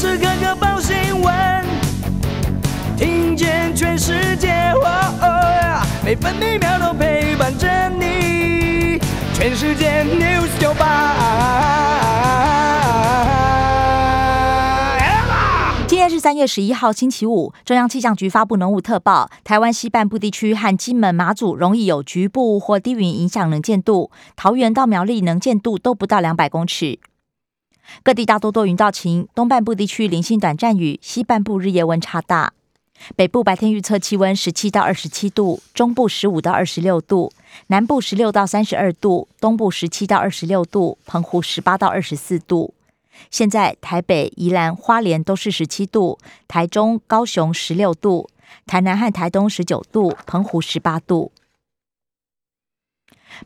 时刻刻报新闻，听见全世界，每分每秒都陪伴着你。全世界 news 九八。今天是三月十一号，星期五。中央气象局发布浓雾特报，台湾西半部地区和金门、马祖容易有局部或低云影响能见度，桃园到苗栗能见度都不到两百公尺。各地大多多云到晴，东半部地区零星短暂雨，西半部日夜温差大。北部白天预测气温十七到二十七度，中部十五到二十六度，南部十六到三十二度，东部十七到二十六度，澎湖十八到二十四度。现在台北、宜兰、花莲都是十七度，台中、高雄十六度，台南和台东十九度，澎湖十八度。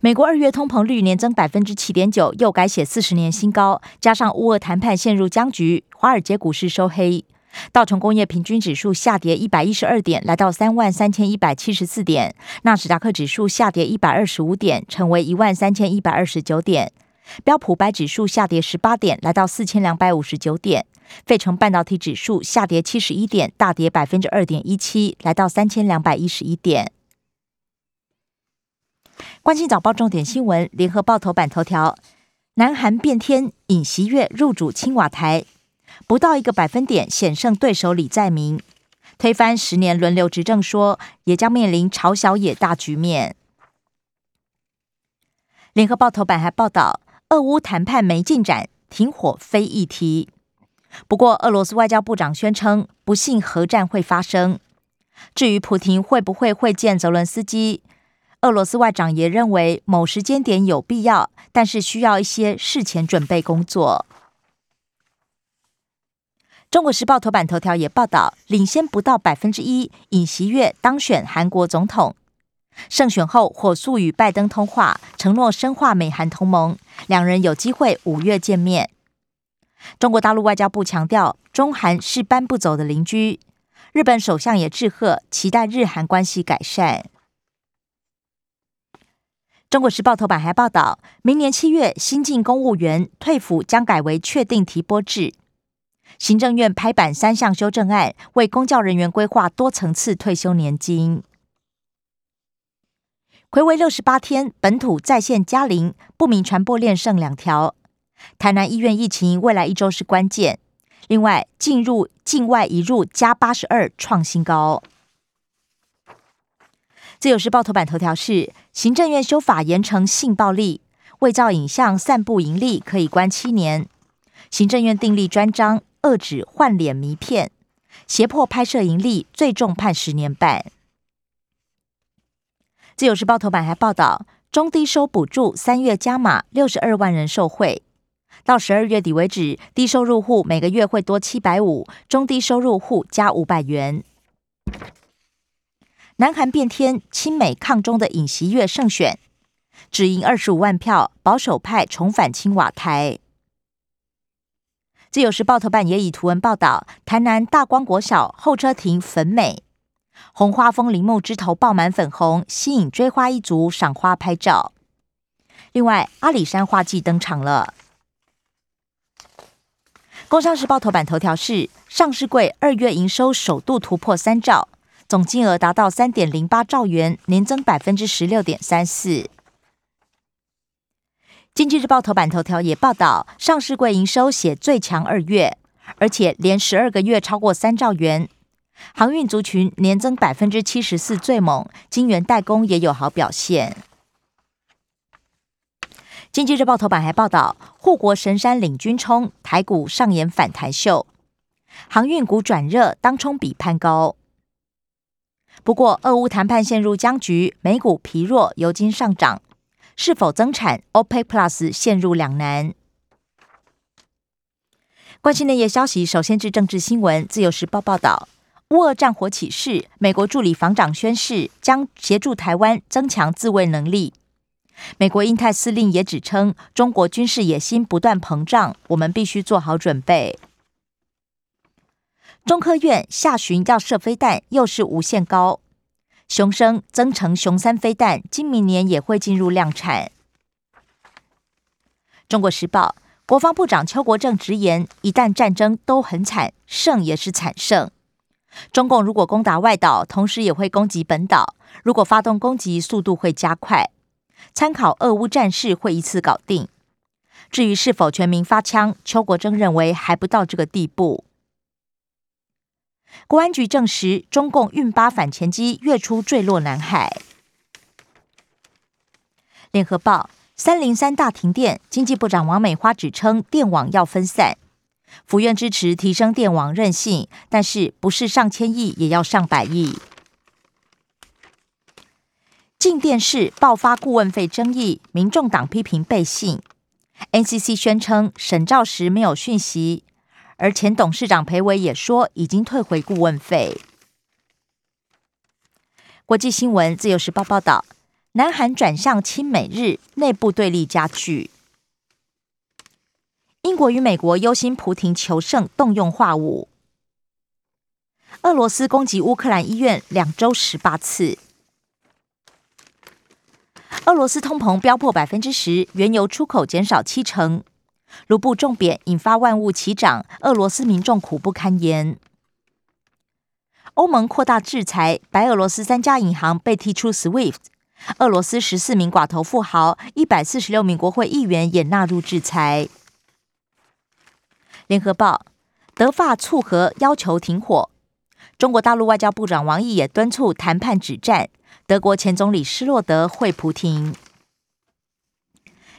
美国二月通膨率年增百分之七点九，又改写四十年新高。加上乌俄谈判陷入僵局，华尔街股市收黑。道琼工业平均指数下跌一百一十二点，来到三万三千一百七十四点。纳斯达克指数下跌一百二十五点，成为一万三千一百二十九点。标普白指数下跌十八点，来到四千两百五十九点。费城半导体指数下跌七十一点，大跌百分之二点一七，来到三千两百一十一点。关心早报重点新闻，联合报头版头条：南韩变天，尹锡月入主青瓦台，不到一个百分点险胜对手李在明，推翻十年轮流执政说，也将面临朝小野大局面。联合报头版还报道，俄乌谈判没进展，停火非议题。不过，俄罗斯外交部长宣称，不信核战会发生。至于普廷会不会会见泽伦斯基？俄罗斯外长也认为某时间点有必要，但是需要一些事前准备工作。中国时报头版头条也报道，领先不到百分之一，尹锡悦当选韩国总统。胜选后，火速与拜登通话，承诺深化美韩同盟，两人有机会五月见面。中国大陆外交部强调，中韩是搬不走的邻居。日本首相也致贺，期待日韩关系改善。中国时报头版还报道，明年七月新进公务员退抚将改为确定提拨制。行政院拍板三项修正案，为公教人员规划多层次退休年金。回违六十八天，本土再现加零，不明传播链剩两条。台南医院疫情未来一周是关键。另外，进入境外移入加八十二，创新高。自由时报头版头条是：行政院修法严惩性暴力，伪造影像散布盈利可以关七年。行政院订立专章，遏止换脸迷骗，胁迫拍摄盈利，最重判十年半。自由时报头版还报道，中低收补助三月加码，六十二万人受惠。到十二月底为止，低收入户每个月会多七百五，中低收入户加五百元。南韩变天，亲美抗中的尹锡悦胜选，只赢二十五万票，保守派重返青瓦台。自由时报头版也以图文报道：台南大光国小候车亭粉美，红花风铃木枝头爆满粉红，吸引追花一族赏花拍照。另外，阿里山花季登场了。工商时报头版头条是：上市柜二月营收首度突破三兆。总金额达到三点零八兆元，年增百分之十六点三四。经济日报头版头条也报道，上市柜营收写最强二月，而且连十二个月超过三兆元。航运族群年增百分之七十四最猛，金元代工也有好表现。经济日报头版还报道，护国神山领军冲，台股上演反弹秀，航运股转热，当冲比攀高。不过，俄乌谈判陷入僵局，美股疲弱，油金上涨，是否增产？OPEC Plus 陷入两难。关心内页消息，首先至政治新闻。自由时报报道，乌俄战火起势，美国助理防长宣誓将协助台湾增强自卫能力。美国印太司令也指称，中国军事野心不断膨胀，我们必须做好准备。中科院下旬要射飞弹，又是无限高。雄升增程雄三飞弹，今明年也会进入量产。中国时报：国防部长邱国正直言，一旦战争都很惨，胜也是惨胜。中共如果攻打外岛，同时也会攻击本岛，如果发动攻击，速度会加快。参考俄乌战事，会一次搞定。至于是否全民发枪，邱国正认为还不到这个地步。国安局证实，中共运八反潜机月初坠落南海。联合报三零三大停电，经济部长王美花指称电网要分散，府院支持提升电网韧性，但是不是上千亿也要上百亿。进电视爆发顾问费争议，民众党批评背信，NCC 宣称审照时没有讯息，而前董事长裴伟也说已经退回顾问费。国际新闻，自由时报报道。南韩转向亲美日，内部对立加剧。英国与美国忧心普廷求胜，动用化武。俄罗斯攻击乌克兰医院两周十八次。俄罗斯通膨飙破百分之十，原油出口减少七成。卢布重贬引发万物齐涨，俄罗斯民众苦不堪言。欧盟扩大制裁，白俄罗斯三家银行被踢出 SWIFT。俄罗斯十四名寡头富豪、一百四十六名国会议员也纳入制裁。联合报德法促和要求停火，中国大陆外交部长王毅也敦促谈判止战。德国前总理施洛德会普廷。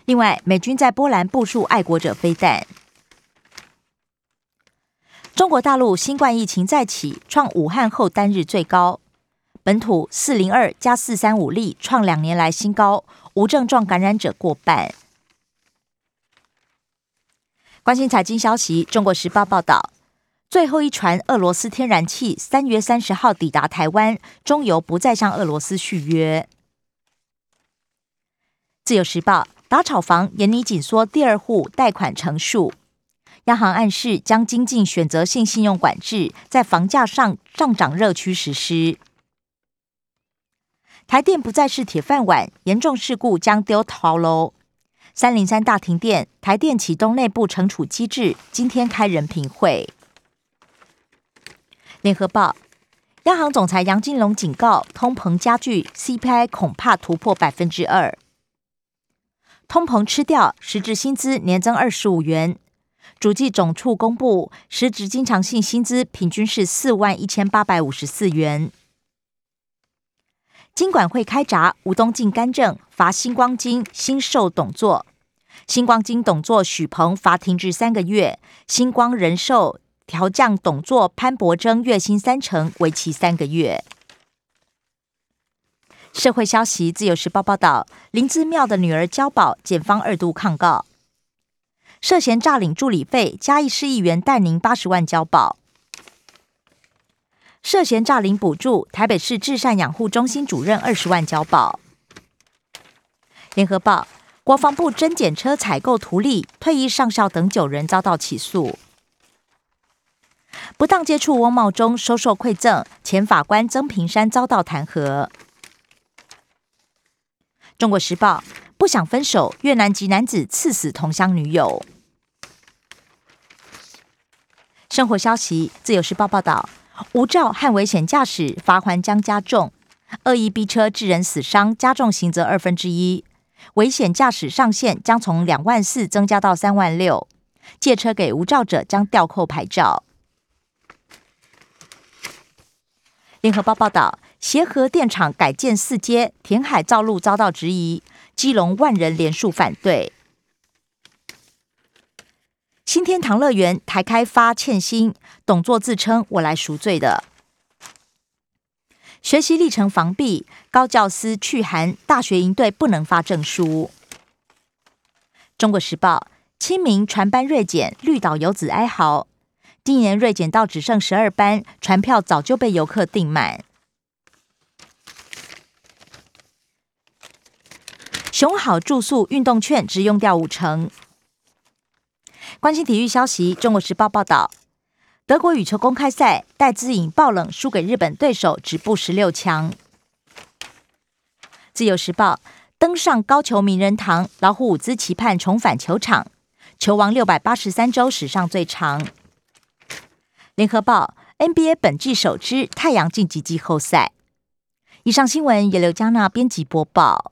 另外，美军在波兰部署爱国者飞弹。中国大陆新冠疫情再起，创武汉后单日最高。本土四零二加四三五例创两年来新高，无症状感染者过半。关心财经消息，《中国时报》报道，最后一船俄罗斯天然气三月三十号抵达台湾，中油不再向俄罗斯续约。自由时报打炒房，严拟紧缩第二户贷款成数，央行暗示将精进选择性信用管制，在房价上上涨热区实施。台电不再是铁饭碗，严重事故将丢逃楼。三零三大停电，台电启动内部惩处机制，今天开人评会。联合报，央行总裁杨金龙警告，通膨加剧，CPI 恐怕突破百分之二。通膨吃掉，实质薪资年增二十五元。主计总处公布，实质经常性薪资平均是四万一千八百五十四元。金管会开闸，吴东进干政罚星光金新售董座，星光金董座许鹏罚停职三个月，星光人寿调降董座潘伯征月薪三成，为期三个月。社会消息，自由时报报道，林姿妙的女儿交保，检方二度抗告，涉嫌诈领助理费，嘉义市议员戴宁八十万交保。涉嫌诈领补助，台北市至善养护中心主任二十万交保。联合报，国防部真检车采购图利，退役上校等九人遭到起诉。不当接触翁茂忠收受馈赠，前法官曾平山遭到弹劾。中国时报，不想分手，越南籍男子刺死同乡女友。生活消息，自由时报报道。无照和危险驾驶罚款将加重，恶意逼车致人死伤，加重刑责二分之一。危险驾驶上限将从两万四增加到三万六，借车给无照者将吊扣牌照。联合报报道，协和电厂改建四阶，填海造路遭到质疑，基隆万人连署反对。新天堂乐园台开发欠薪，董座自称我来赎罪的。学习历程防弊，高教司去函，大学营队不能发证书。中国时报清明船班锐减，绿岛游子哀嚎。今年锐减到只剩十二班，船票早就被游客订满。熊好住宿运动券只用掉五成。关心体育消息，《中国时报》报道：德国羽球公开赛，戴资颖爆冷输给日本对手，止步十六强。《自由时报》登上高球名人堂，老虎伍兹期盼重返球场，球王六百八十三周史上最长。《联合报》NBA 本季首支太阳晋级季后赛。以上新闻由刘嘉娜编辑播报。